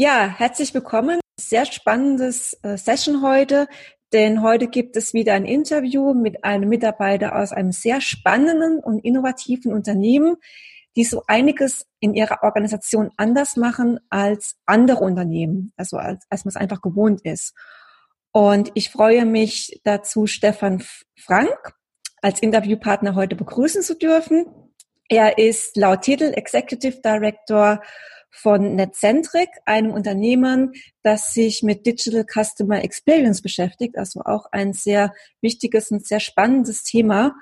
Ja, herzlich willkommen. Sehr spannendes äh, Session heute, denn heute gibt es wieder ein Interview mit einem Mitarbeiter aus einem sehr spannenden und innovativen Unternehmen, die so einiges in ihrer Organisation anders machen als andere Unternehmen, also als, als man es einfach gewohnt ist. Und ich freue mich dazu, Stefan Frank als Interviewpartner heute begrüßen zu dürfen. Er ist laut Titel Executive Director von Netcentric, einem Unternehmen, das sich mit Digital Customer Experience beschäftigt, also auch ein sehr wichtiges und sehr spannendes Thema.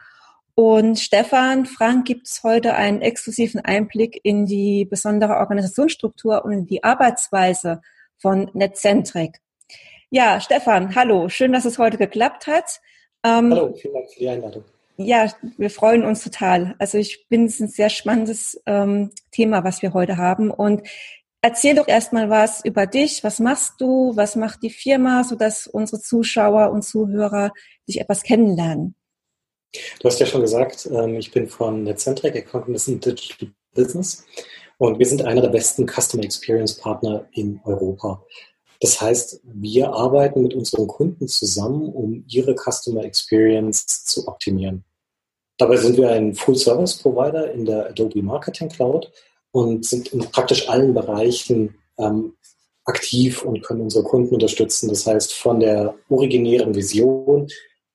Und Stefan Frank gibt es heute einen exklusiven Einblick in die besondere Organisationsstruktur und in die Arbeitsweise von Netcentric. Ja, Stefan, hallo, schön, dass es heute geklappt hat. Ähm, hallo, vielen Dank für die Einladung. Ja, wir freuen uns total. Also ich bin es ein sehr spannendes ähm, Thema, was wir heute haben. Und erzähl doch erstmal was über dich. Was machst du? Was macht die Firma, sodass unsere Zuschauer und Zuhörer dich etwas kennenlernen? Du hast ja schon gesagt, ähm, ich bin von Netcentric, Accountants in Digital Business. Und wir sind einer der besten Customer Experience Partner in Europa. Das heißt, wir arbeiten mit unseren Kunden zusammen, um ihre Customer Experience zu optimieren. Dabei sind wir ein Full-Service-Provider in der Adobe Marketing Cloud und sind in praktisch allen Bereichen ähm, aktiv und können unsere Kunden unterstützen. Das heißt, von der originären Vision,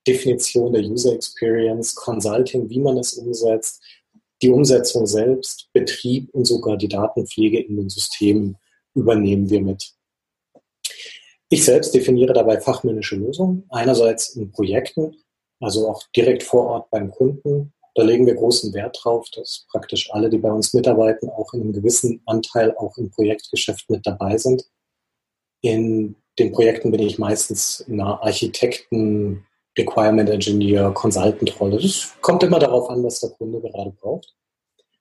Definition der User Experience, Consulting, wie man es umsetzt, die Umsetzung selbst, Betrieb und sogar die Datenpflege in den Systemen übernehmen wir mit. Ich selbst definiere dabei fachmännische Lösungen, einerseits in Projekten, also auch direkt vor Ort beim Kunden. Da legen wir großen Wert drauf, dass praktisch alle, die bei uns mitarbeiten, auch in einem gewissen Anteil auch im Projektgeschäft mit dabei sind. In den Projekten bin ich meistens in einer Architekten, Requirement Engineer, Consultant-Rolle. Das kommt immer darauf an, was der Kunde gerade braucht.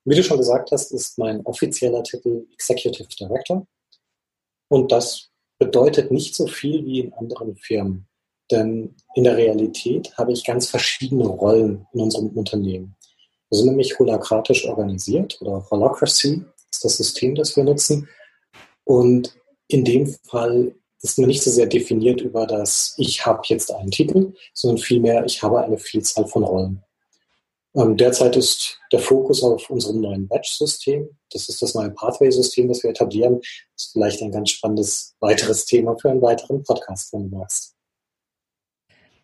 Wie du schon gesagt hast, ist mein offizieller Titel Executive Director. Und das bedeutet nicht so viel wie in anderen Firmen. Denn in der Realität habe ich ganz verschiedene Rollen in unserem Unternehmen. Wir sind nämlich holokratisch organisiert oder Holacracy ist das System, das wir nutzen. Und in dem Fall ist mir nicht so sehr definiert über das, ich habe jetzt einen Titel, sondern vielmehr, ich habe eine Vielzahl von Rollen. Ähm, derzeit ist der Fokus auf unserem neuen Batch-System. Das ist das neue Pathway-System, das wir etablieren. Das ist vielleicht ein ganz spannendes weiteres Thema für einen weiteren Podcast, wenn du magst.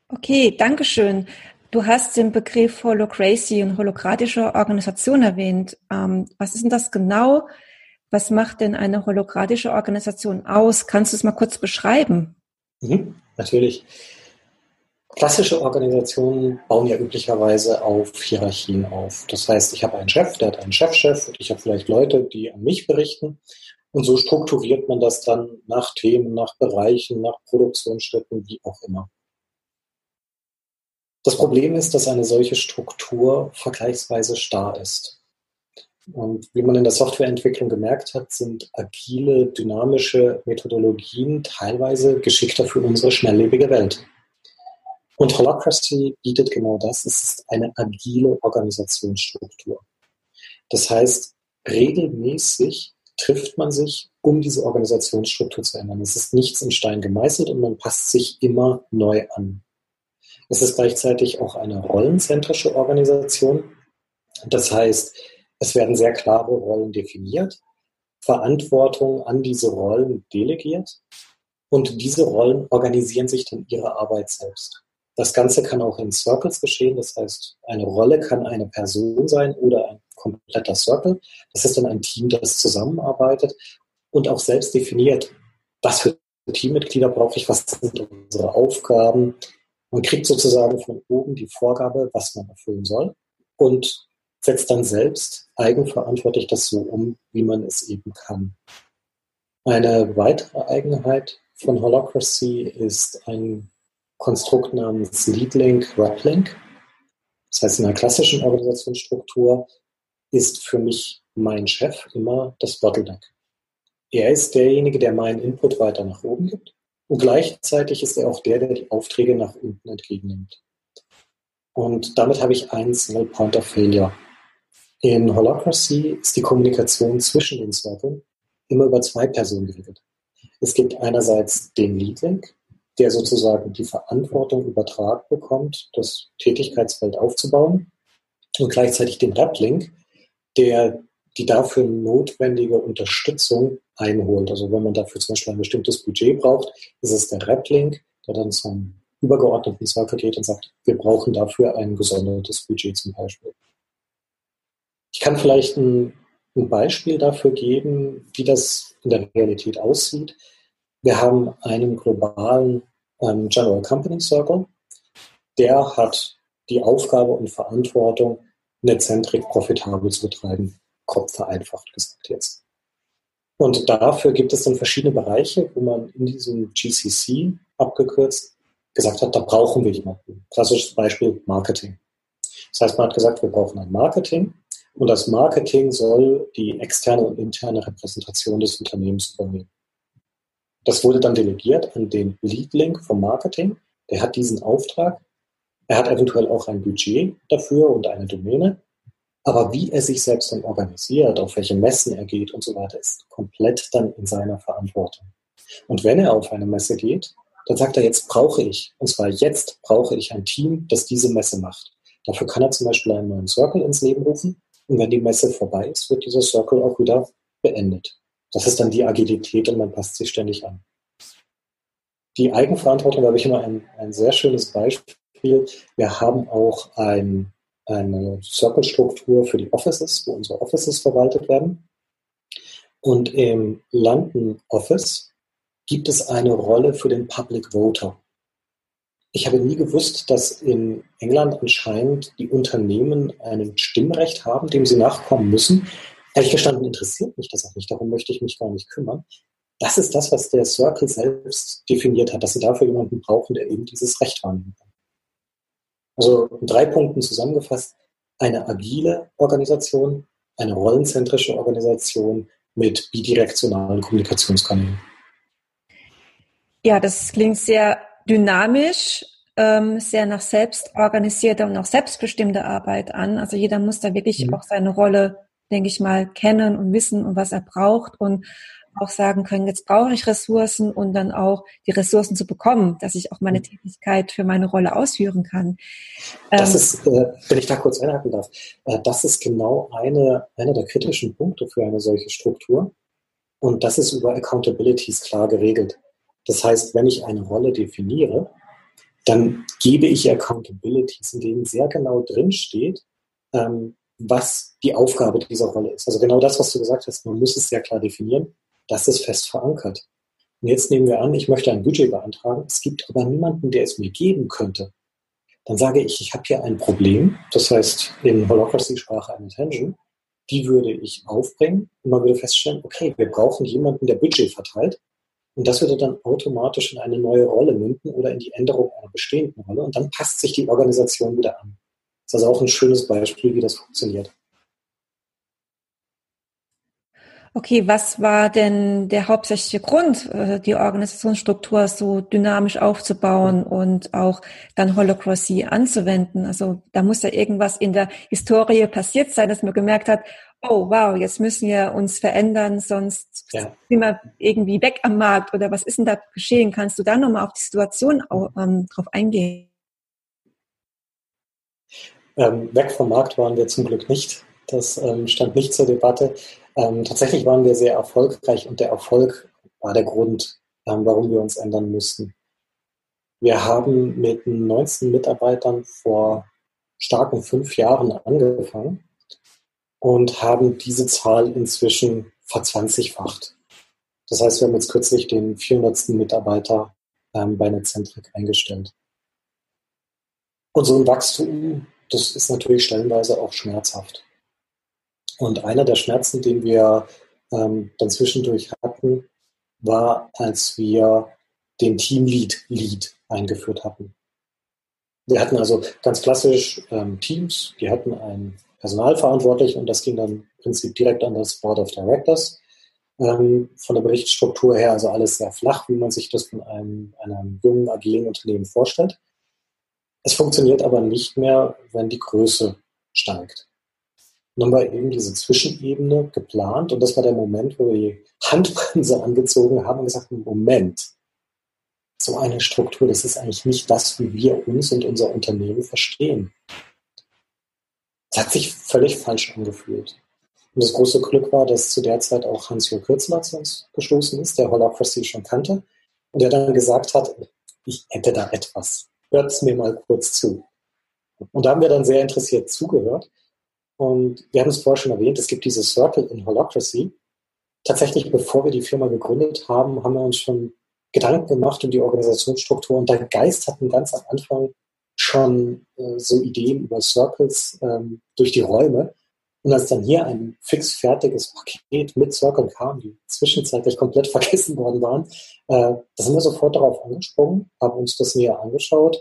Okay, danke schön. Du hast den Begriff Holocracy und holokratische Organisation erwähnt. Ähm, was ist denn das genau? Was macht denn eine holokratische Organisation aus? Kannst du es mal kurz beschreiben? Mhm, natürlich. Klassische Organisationen bauen ja üblicherweise auf Hierarchien auf. Das heißt, ich habe einen Chef, der hat einen Chefchef und ich habe vielleicht Leute, die an mich berichten. Und so strukturiert man das dann nach Themen, nach Bereichen, nach Produktionsstätten, wie auch immer. Das Problem ist, dass eine solche Struktur vergleichsweise starr ist. Und wie man in der Softwareentwicklung gemerkt hat, sind agile, dynamische Methodologien teilweise geschickter für unsere schnelllebige Welt. Und Holacracy bietet genau das. Es ist eine agile Organisationsstruktur. Das heißt, regelmäßig trifft man sich, um diese Organisationsstruktur zu ändern. Es ist nichts in Stein gemeißelt und man passt sich immer neu an. Es ist gleichzeitig auch eine rollenzentrische Organisation. Das heißt, es werden sehr klare Rollen definiert, Verantwortung an diese Rollen delegiert und diese Rollen organisieren sich dann ihre Arbeit selbst. Das Ganze kann auch in Circles geschehen. Das heißt, eine Rolle kann eine Person sein oder ein kompletter Circle. Das ist dann ein Team, das zusammenarbeitet und auch selbst definiert, was für Teammitglieder brauche ich, was sind unsere Aufgaben. Man kriegt sozusagen von oben die Vorgabe, was man erfüllen soll und setzt dann selbst eigenverantwortlich das so um, wie man es eben kann. Eine weitere Eigenheit von Holacracy ist ein Konstrukt namens LeadLink, RepLink. Das heißt, in einer klassischen Organisationsstruktur ist für mich mein Chef immer das Bottleneck. Er ist derjenige, der meinen Input weiter nach oben gibt und gleichzeitig ist er auch der, der die Aufträge nach unten entgegennimmt. Und damit habe ich einen Single Point of Failure. In Holacracy ist die Kommunikation zwischen den Servern immer über zwei Personen geregelt. Es gibt einerseits den Lead Link, der sozusagen die Verantwortung übertragen bekommt, das Tätigkeitsfeld aufzubauen und gleichzeitig den Rep-Link, der die dafür notwendige Unterstützung einholt. Also wenn man dafür zum Beispiel ein bestimmtes Budget braucht, ist es der Rep-Link, der dann zum übergeordneten Circle geht und sagt, wir brauchen dafür ein gesondertes Budget zum Beispiel. Ich kann vielleicht ein, ein Beispiel dafür geben, wie das in der Realität aussieht. Wir haben einen globalen ähm, General Company Circle, der hat die Aufgabe und Verantwortung, Netzentrik profitabel zu betreiben. Kopf vereinfacht gesagt jetzt. Und dafür gibt es dann verschiedene Bereiche, wo man in diesem GCC abgekürzt gesagt hat, da brauchen wir jemanden. Klassisches Beispiel Marketing. Das heißt, man hat gesagt, wir brauchen ein Marketing und das Marketing soll die externe und interne Repräsentation des Unternehmens übernehmen. Das wurde dann delegiert an den Lead Link vom Marketing. Der hat diesen Auftrag. Er hat eventuell auch ein Budget dafür und eine Domäne. Aber wie er sich selbst dann organisiert, auf welche Messen er geht und so weiter, ist komplett dann in seiner Verantwortung. Und wenn er auf eine Messe geht, dann sagt er, jetzt brauche ich, und zwar jetzt brauche ich ein Team, das diese Messe macht. Dafür kann er zum Beispiel einen neuen Circle ins Leben rufen. Und wenn die Messe vorbei ist, wird dieser Circle auch wieder beendet. Das ist dann die Agilität und man passt sich ständig an. Die Eigenverantwortung, da habe ich immer ein, ein sehr schönes Beispiel. Wir haben auch ein eine Circle-Struktur für die Offices, wo unsere Offices verwaltet werden. Und im London Office gibt es eine Rolle für den Public Voter. Ich habe nie gewusst, dass in England anscheinend die Unternehmen ein Stimmrecht haben, dem sie nachkommen müssen. Ehrlich gestanden interessiert mich das auch nicht, darum möchte ich mich gar nicht kümmern. Das ist das, was der Circle selbst definiert hat, dass sie dafür jemanden brauchen, der eben dieses Recht wahrnehmen kann. Also in drei Punkten zusammengefasst, eine agile Organisation, eine rollenzentrische Organisation mit bidirektionalen Kommunikationskanälen. Ja, das klingt sehr dynamisch, ähm, sehr nach selbstorganisierter und auch selbstbestimmter Arbeit an. Also jeder muss da wirklich mhm. auch seine Rolle, denke ich mal, kennen und wissen und was er braucht und auch sagen können, jetzt brauche ich Ressourcen und dann auch die Ressourcen zu bekommen, dass ich auch meine mhm. Tätigkeit für meine Rolle ausführen kann. Das ähm, ist, äh, wenn ich da kurz einhaken darf, äh, das ist genau eine, einer der kritischen Punkte für eine solche Struktur. Und das ist über Accountabilities klar geregelt. Das heißt, wenn ich eine Rolle definiere, dann gebe ich Accountabilities, in denen sehr genau drin steht, ähm, was die Aufgabe dieser Rolle ist. Also genau das, was du gesagt hast, man muss es sehr klar definieren das ist fest verankert. Und jetzt nehmen wir an, ich möchte ein Budget beantragen, es gibt aber niemanden, der es mir geben könnte. Dann sage ich, ich habe hier ein Problem, das heißt in Holocracy-Sprache eine Attention, die würde ich aufbringen und man würde feststellen, okay, wir brauchen jemanden, der Budget verteilt und das würde dann automatisch in eine neue Rolle münden oder in die Änderung einer bestehenden Rolle und dann passt sich die Organisation wieder an. Das ist also auch ein schönes Beispiel, wie das funktioniert. Okay, was war denn der hauptsächliche Grund, äh, die Organisationsstruktur so dynamisch aufzubauen und auch dann Holocracy anzuwenden? Also da muss ja irgendwas in der Historie passiert sein, dass man gemerkt hat, oh wow, jetzt müssen wir uns verändern, sonst ja. sind wir irgendwie weg am Markt oder was ist denn da geschehen? Kannst du da nochmal auf die Situation ähm, drauf eingehen? Ähm, weg vom Markt waren wir zum Glück nicht. Das ähm, stand nicht zur Debatte. Ähm, tatsächlich waren wir sehr erfolgreich und der Erfolg war der Grund, ähm, warum wir uns ändern mussten. Wir haben mit 19 Mitarbeitern vor starken fünf Jahren angefangen und haben diese Zahl inzwischen verzwanzigfacht. Das heißt, wir haben jetzt kürzlich den 400. Mitarbeiter ähm, bei Netzentrik eingestellt. Und so ein Wachstum, das ist natürlich stellenweise auch schmerzhaft. Und einer der Schmerzen, den wir ähm, dann zwischendurch hatten, war, als wir den Teamlead Lead eingeführt hatten. Wir hatten also ganz klassisch ähm, Teams, die hatten einen Personalverantwortlichen und das ging dann im Prinzip direkt an das Board of Directors. Ähm, von der Berichtsstruktur her also alles sehr flach, wie man sich das von einem, einem jungen, agilen Unternehmen vorstellt. Es funktioniert aber nicht mehr, wenn die Größe steigt. Dann haben wir eben diese Zwischenebene geplant und das war der Moment, wo wir die Handbremse angezogen haben und gesagt haben, Moment, so eine Struktur, das ist eigentlich nicht das, wie wir uns und unser Unternehmen verstehen. Das hat sich völlig falsch angefühlt. Und das große Glück war, dass zu der Zeit auch Hans-Jürgen Kürzler zu uns gestoßen ist, der Holacracy schon kannte. Und der dann gesagt hat, ich hätte da etwas. Hört es mir mal kurz zu. Und da haben wir dann sehr interessiert zugehört. Und wir haben es vorher schon erwähnt, es gibt diese Circle in Holacracy. Tatsächlich, bevor wir die Firma gegründet haben, haben wir uns schon Gedanken gemacht um die Organisationsstruktur. Und der Geist hatten ganz am Anfang schon äh, so Ideen über Circles ähm, durch die Räume. Und als dann hier ein fix fertiges Paket mit Circle kam, die zwischenzeitlich komplett vergessen worden waren, äh, da sind wir sofort darauf angesprungen, haben uns das näher angeschaut,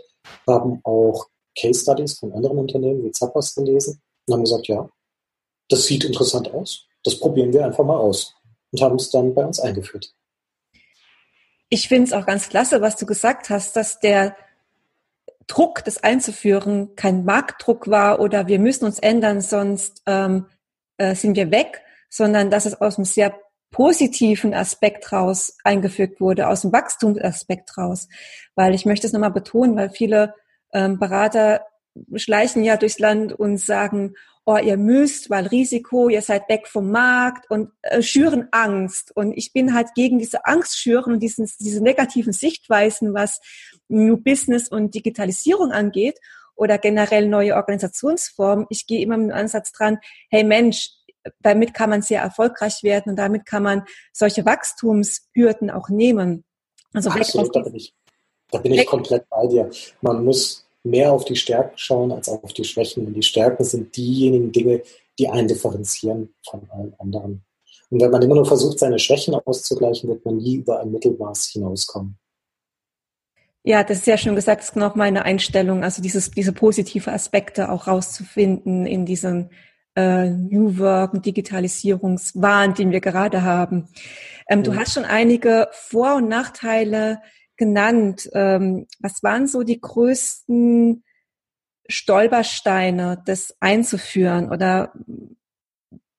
haben auch Case Studies von anderen Unternehmen wie Zappos gelesen und haben gesagt, ja, das sieht interessant aus, das probieren wir einfach mal aus und haben es dann bei uns eingeführt. Ich finde es auch ganz klasse, was du gesagt hast, dass der Druck, das einzuführen, kein Marktdruck war oder wir müssen uns ändern, sonst ähm, äh, sind wir weg, sondern dass es aus einem sehr positiven Aspekt raus eingeführt wurde, aus dem Wachstumsaspekt raus. Weil ich möchte es nochmal betonen, weil viele ähm, Berater schleichen ja durchs Land und sagen, oh, ihr müsst, weil Risiko, ihr seid weg vom Markt und äh, schüren Angst. Und ich bin halt gegen diese Angst schüren und diesen, diese negativen Sichtweisen, was New Business und Digitalisierung angeht oder generell neue Organisationsformen. Ich gehe immer mit dem Ansatz dran, hey Mensch, damit kann man sehr erfolgreich werden und damit kann man solche Wachstumshürden auch nehmen. Also Absolut, da bin ich, da bin ich komplett bei dir. Man muss mehr auf die Stärken schauen als auf die Schwächen. Und die Stärken sind diejenigen Dinge, die einen differenzieren von allen anderen. Und wenn man immer nur versucht, seine Schwächen auszugleichen, wird man nie über ein Mittelmaß hinauskommen. Ja, das ist ja schon gesagt, das ist noch meine Einstellung, also dieses, diese positive Aspekte auch rauszufinden in diesem äh, New Work und Digitalisierungswahn, den wir gerade haben. Ähm, mhm. Du hast schon einige Vor- und Nachteile genannt. Ähm, was waren so die größten Stolpersteine, das einzuführen? Oder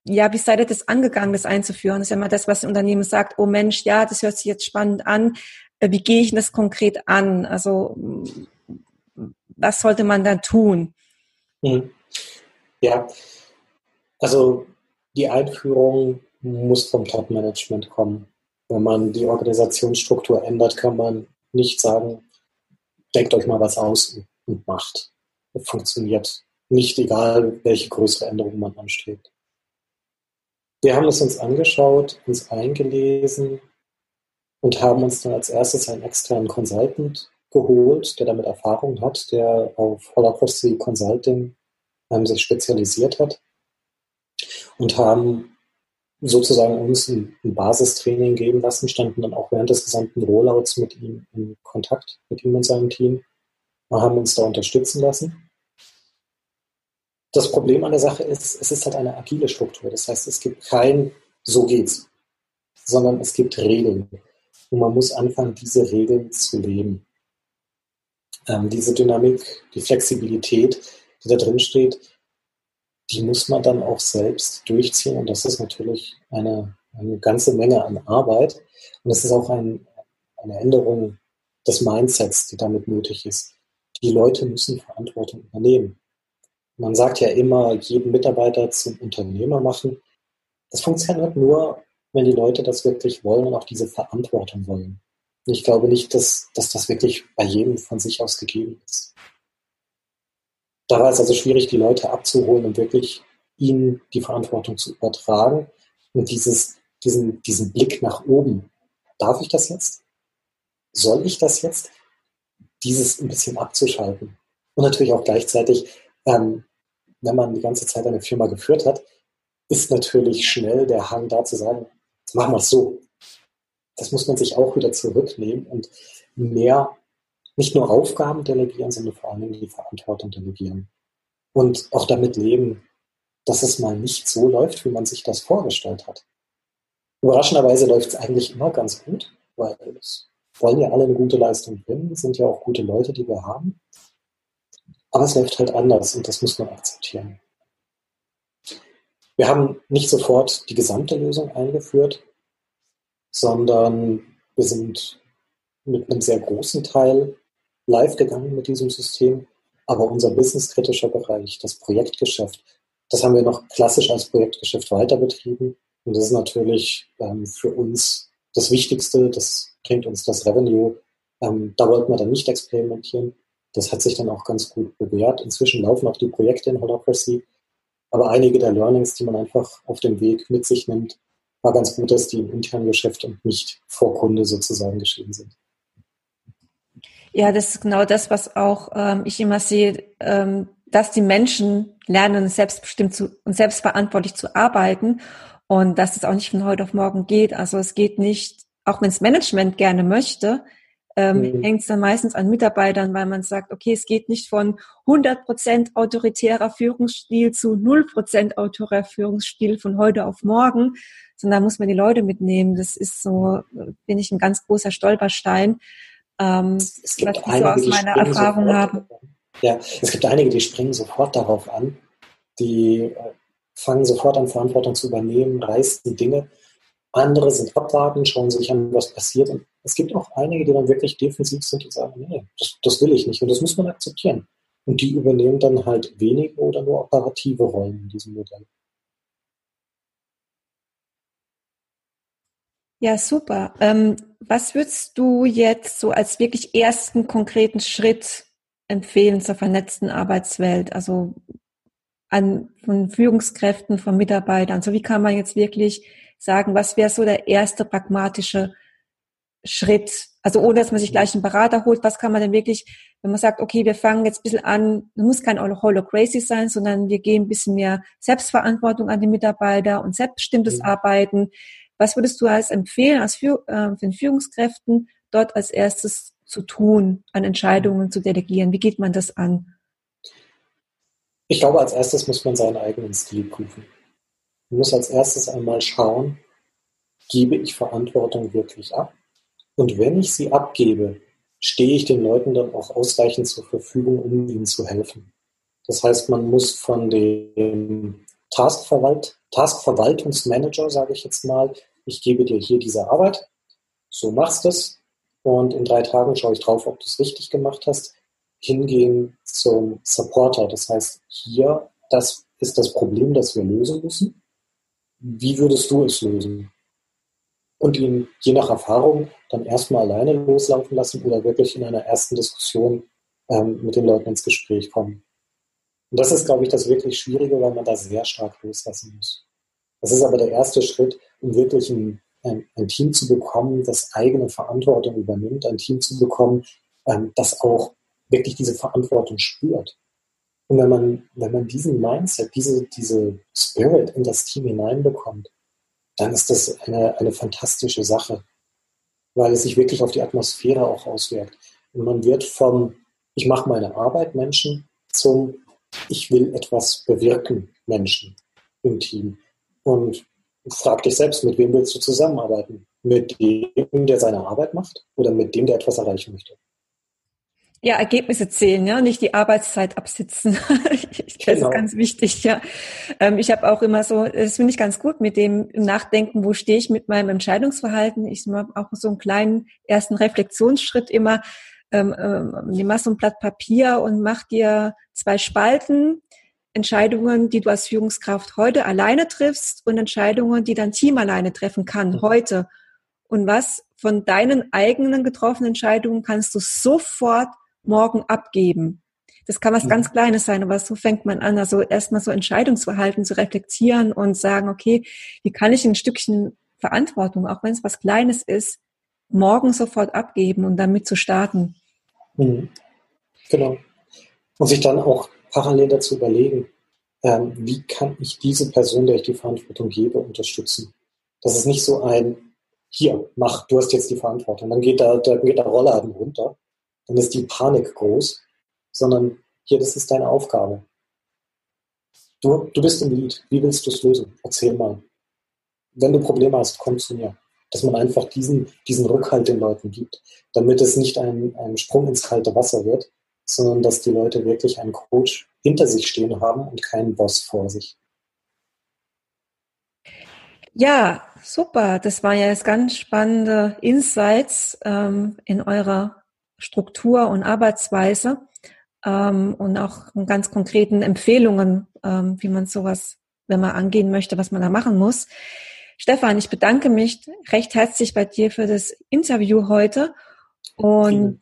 ja, wie seid ihr das angegangen, das einzuführen? Das ist ja immer das, was das Unternehmen sagt, oh Mensch, ja, das hört sich jetzt spannend an. Äh, wie gehe ich das konkret an? Also was sollte man da tun? Mhm. Ja, also die Einführung muss vom Top-Management kommen. Wenn man die Organisationsstruktur ändert, kann man nicht sagen, denkt euch mal was aus und macht. Das funktioniert nicht, egal welche größere Änderung man anstrebt. Wir haben es uns angeschaut, uns eingelesen und haben uns dann als erstes einen externen Consultant geholt, der damit Erfahrung hat, der auf Holacracy Consulting ähm, sich spezialisiert hat und haben sozusagen uns ein, ein, Basistraining geben lassen, standen dann auch während des gesamten Rollouts mit ihm in Kontakt, mit ihm und seinem Team, und haben uns da unterstützen lassen. Das Problem an der Sache ist, es ist halt eine agile Struktur. Das heißt, es gibt kein so geht's, sondern es gibt Regeln. Und man muss anfangen, diese Regeln zu leben. Ähm, diese Dynamik, die Flexibilität, die da drin steht, die muss man dann auch selbst durchziehen. Und das ist natürlich eine, eine ganze Menge an Arbeit. Und es ist auch ein, eine Änderung des Mindsets, die damit nötig ist. Die Leute müssen Verantwortung übernehmen. Man sagt ja immer, jeden Mitarbeiter zum Unternehmer machen. Das funktioniert nur, wenn die Leute das wirklich wollen und auch diese Verantwortung wollen. Ich glaube nicht, dass, dass das wirklich bei jedem von sich aus gegeben ist. Da war es also schwierig, die Leute abzuholen und wirklich ihnen die Verantwortung zu übertragen und dieses, diesen, diesen Blick nach oben. Darf ich das jetzt? Soll ich das jetzt? Dieses ein bisschen abzuschalten. Und natürlich auch gleichzeitig, ähm, wenn man die ganze Zeit eine Firma geführt hat, ist natürlich schnell der Hang da zu sagen, machen wir es so. das muss man sich auch wieder zurücknehmen und mehr nicht nur Aufgaben delegieren, sondern vor allem die Verantwortung delegieren. Und auch damit leben, dass es mal nicht so läuft, wie man sich das vorgestellt hat. Überraschenderweise läuft es eigentlich immer ganz gut, weil es wollen ja alle eine gute Leistung bringen, sind ja auch gute Leute, die wir haben. Aber es läuft halt anders und das muss man akzeptieren. Wir haben nicht sofort die gesamte Lösung eingeführt, sondern wir sind mit einem sehr großen Teil live gegangen mit diesem System. Aber unser businesskritischer Bereich, das Projektgeschäft, das haben wir noch klassisch als Projektgeschäft weiter betrieben. Und das ist natürlich ähm, für uns das Wichtigste. Das bringt uns das Revenue. Ähm, da wollten wir dann nicht experimentieren. Das hat sich dann auch ganz gut bewährt. Inzwischen laufen auch die Projekte in Holacracy. Aber einige der Learnings, die man einfach auf dem Weg mit sich nimmt, war ganz gut, dass die im internen Geschäft und nicht vor Kunde sozusagen geschehen sind. Ja, das ist genau das, was auch ähm, ich immer sehe, ähm, dass die Menschen lernen, selbstbestimmt zu, und selbstverantwortlich zu arbeiten und dass es auch nicht von heute auf morgen geht. Also es geht nicht, auch wenn es Management gerne möchte, ähm, mhm. hängt es dann meistens an Mitarbeitern, weil man sagt, okay, es geht nicht von 100 Prozent autoritärer Führungsstil zu 0 Prozent autoritärer Führungsstil von heute auf morgen, sondern da muss man die Leute mitnehmen. Das ist so, bin ich ein ganz großer Stolperstein, ähm, es gibt was einige, so aus meiner Erfahrung habe. Ja, es gibt einige, die springen sofort darauf an, die äh, fangen sofort an, Verantwortung zu übernehmen, reißen Dinge. Andere sind abwarten, schauen sich an, was passiert. Und es gibt auch einige, die dann wirklich defensiv sind und sagen, nee, das, das will ich nicht. Und das muss man akzeptieren. Und die übernehmen dann halt wenige oder nur operative Rollen in diesem Modell. Ja, super. Ähm, was würdest du jetzt so als wirklich ersten konkreten Schritt empfehlen zur vernetzten Arbeitswelt? Also an von Führungskräften, von Mitarbeitern. So also wie kann man jetzt wirklich sagen, was wäre so der erste pragmatische Schritt? Also ohne dass man sich gleich einen Berater holt, was kann man denn wirklich, wenn man sagt, okay, wir fangen jetzt ein bisschen an, muss kein Holocracy sein, sondern wir gehen ein bisschen mehr Selbstverantwortung an die Mitarbeiter und selbstbestimmtes mhm. Arbeiten. Was würdest du als empfehlen, als für, äh, den Führungskräften dort als erstes zu tun, an Entscheidungen zu delegieren? Wie geht man das an? Ich glaube, als erstes muss man seinen eigenen Stil prüfen. Man muss als erstes einmal schauen, gebe ich Verantwortung wirklich ab? Und wenn ich sie abgebe, stehe ich den Leuten dann auch ausreichend zur Verfügung, um ihnen zu helfen. Das heißt, man muss von dem Taskverwalt, Taskverwaltungsmanager, sage ich jetzt mal, ich gebe dir hier diese Arbeit, so machst du es und in drei Tagen schaue ich drauf, ob du es richtig gemacht hast, hingehen zum Supporter. Das heißt, hier, das ist das Problem, das wir lösen müssen. Wie würdest du es lösen? Und ihn je nach Erfahrung dann erstmal alleine loslaufen lassen oder wirklich in einer ersten Diskussion ähm, mit den Leuten ins Gespräch kommen. Und das ist, glaube ich, das wirklich Schwierige, weil man da sehr stark loslassen muss. Das ist aber der erste Schritt, um wirklich ein, ein, ein Team zu bekommen, das eigene Verantwortung übernimmt, ein Team zu bekommen, ähm, das auch wirklich diese Verantwortung spürt. Und wenn man, wenn man diesen Mindset, diese, diese Spirit in das Team hineinbekommt, dann ist das eine, eine fantastische Sache, weil es sich wirklich auf die Atmosphäre auch auswirkt. Und man wird vom Ich mache meine Arbeit Menschen zum ich will etwas bewirken, Menschen im Team. Und frag dich selbst, mit wem willst du zusammenarbeiten? Mit dem, der seine Arbeit macht oder mit dem, der etwas erreichen möchte? Ja, Ergebnisse zählen, ja, nicht die Arbeitszeit absitzen. das genau. ist ganz wichtig, ja. Ähm, ich habe auch immer so, das finde ich ganz gut mit dem Nachdenken, wo stehe ich mit meinem Entscheidungsverhalten. Ich mache auch so einen kleinen ersten Reflexionsschritt immer, ähm, ähm, nimm mal so ein Blatt Papier und mach dir zwei Spalten, Entscheidungen, die du als Führungskraft heute alleine triffst und Entscheidungen, die dein Team alleine treffen kann, mhm. heute. Und was von deinen eigenen getroffenen Entscheidungen kannst du sofort morgen abgeben. Das kann was mhm. ganz Kleines sein, aber so fängt man an, also erstmal so Entscheidungsverhalten zu reflektieren und sagen, okay, wie kann ich ein Stückchen Verantwortung, auch wenn es was Kleines ist, morgen sofort abgeben und damit zu starten. Mhm. Genau. Und sich dann auch parallel dazu überlegen, ähm, wie kann ich diese Person, der ich die Verantwortung gebe, unterstützen. Das ist nicht so ein, hier, mach, du hast jetzt die Verantwortung. Dann geht da, da geht der Rollladen runter. Dann ist die Panik groß, sondern hier, das ist deine Aufgabe. Du, du bist im Lied. Wie willst du es lösen? Erzähl mal. Wenn du Probleme hast, komm zu mir. Dass man einfach diesen, diesen Rückhalt den Leuten gibt, damit es nicht ein, ein Sprung ins kalte Wasser wird, sondern dass die Leute wirklich einen Coach hinter sich stehen haben und keinen Boss vor sich. Ja, super. Das waren ja jetzt ganz spannende Insights ähm, in eurer Struktur und Arbeitsweise ähm, und auch ganz konkreten Empfehlungen, ähm, wie man sowas, wenn man angehen möchte, was man da machen muss. Stefan, ich bedanke mich recht herzlich bei dir für das Interview heute. Und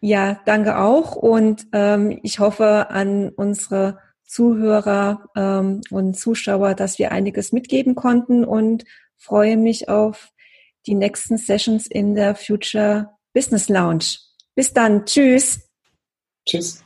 ja, danke auch. Und ähm, ich hoffe an unsere Zuhörer ähm, und Zuschauer, dass wir einiges mitgeben konnten und freue mich auf die nächsten Sessions in der Future Business Lounge. Bis dann. Tschüss. Tschüss.